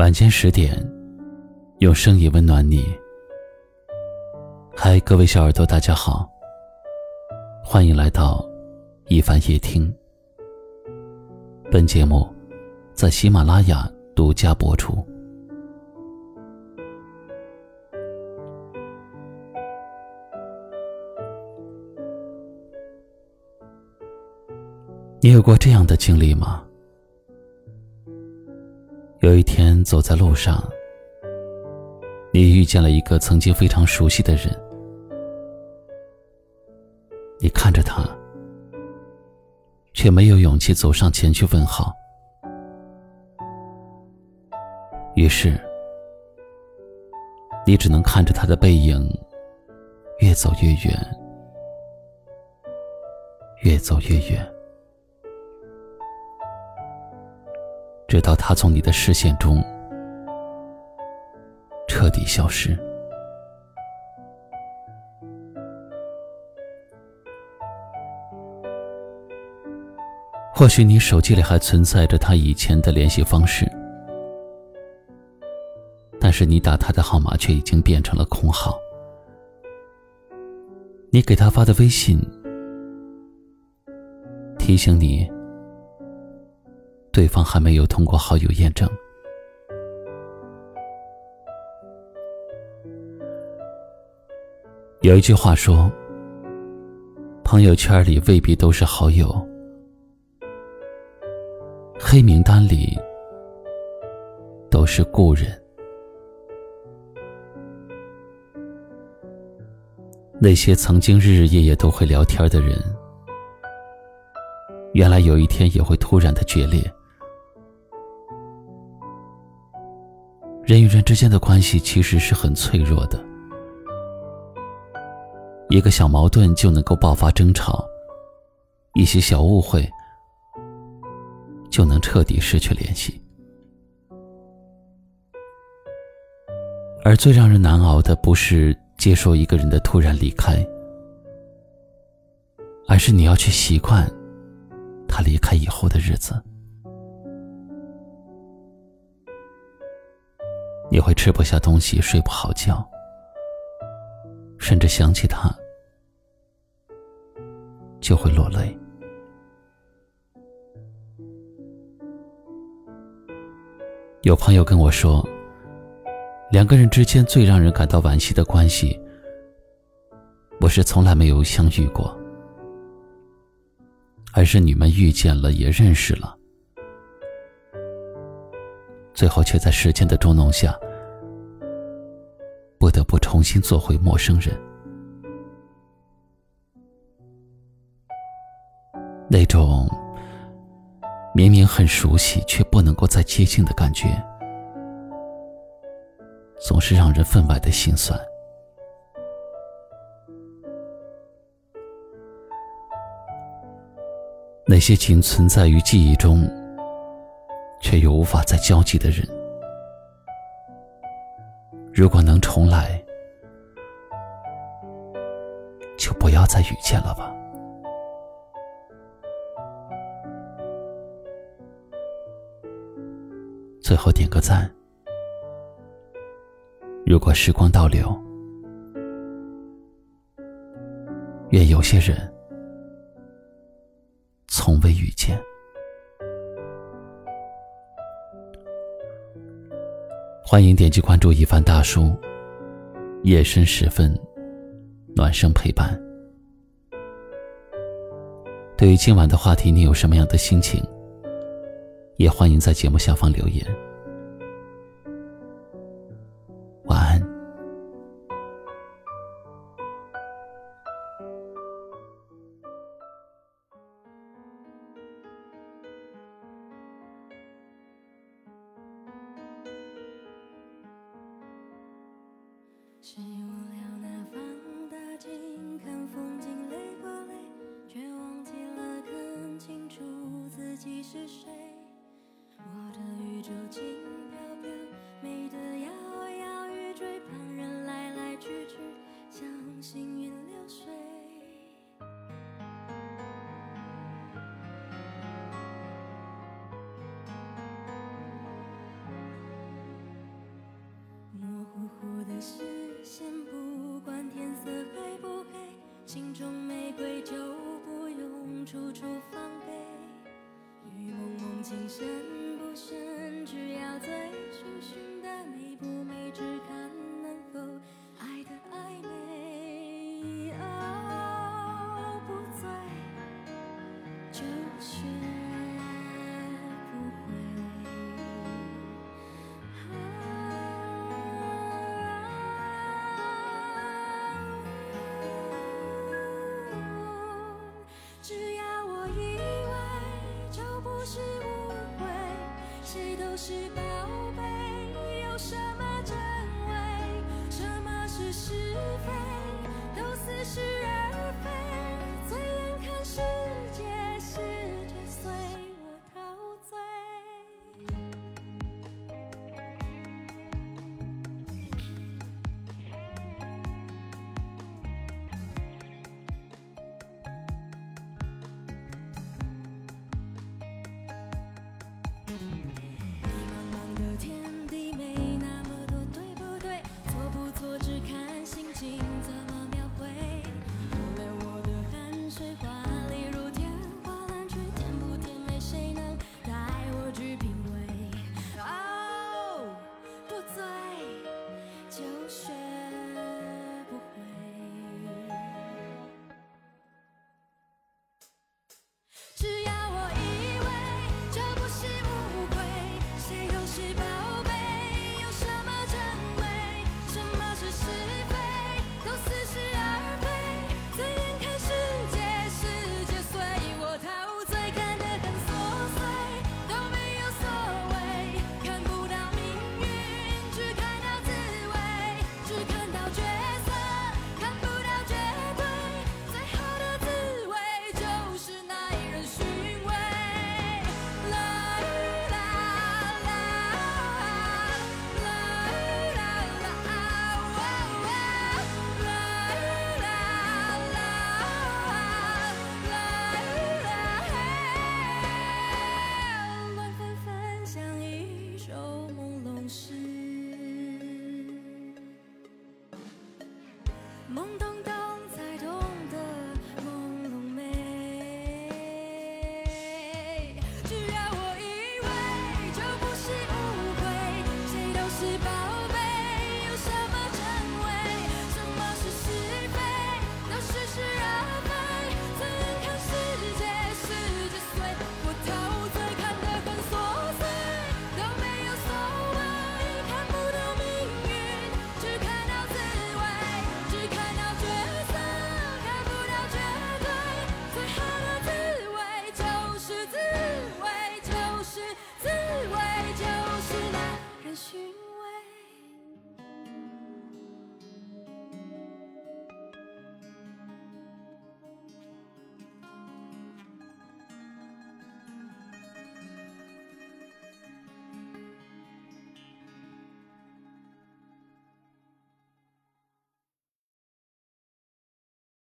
晚间十点，用声音温暖你。嗨，各位小耳朵，大家好，欢迎来到一凡夜听。本节目在喜马拉雅独家播出。你有过这样的经历吗？有一天，走在路上，你遇见了一个曾经非常熟悉的人。你看着他，却没有勇气走上前去问好。于是，你只能看着他的背影越走越远，越走越远。直到他从你的视线中彻底消失。或许你手机里还存在着他以前的联系方式，但是你打他的号码却已经变成了空号。你给他发的微信提醒你。对方还没有通过好友验证。有一句话说：“朋友圈里未必都是好友，黑名单里都是故人。”那些曾经日日夜夜都会聊天的人，原来有一天也会突然的决裂。人与人之间的关系其实是很脆弱的，一个小矛盾就能够爆发争吵，一些小误会就能彻底失去联系。而最让人难熬的，不是接受一个人的突然离开，而是你要去习惯他离开以后的日子。你会吃不下东西，睡不好觉，甚至想起他就会落泪。有朋友跟我说，两个人之间最让人感到惋惜的关系，不是从来没有相遇过，而是你们遇见了，也认识了。最后却在时间的捉弄下，不得不重新做回陌生人。那种明明很熟悉却不能够再接近的感觉，总是让人分外的心酸。那些仅存在于记忆中。却又无法再交集的人，如果能重来，就不要再遇见了吧。最后点个赞。如果时光倒流，愿有些人从未遇见。欢迎点击关注一帆大叔。夜深时分，暖声陪伴。对于今晚的话题，你有什么样的心情？也欢迎在节目下方留言。是无聊，拿放大镜看风景累不累？却忘记了看清楚自己是谁。我的宇宙轻飘飘，美得摇摇欲坠，旁人来来去去，像行云流水，模糊糊的。是。先不管天色黑不黑，心中玫瑰就不用处处防备，雨蒙蒙，情深不深，只要醉醺醺。都是宝贝，有什么真伪，什么是是非，都似是而非。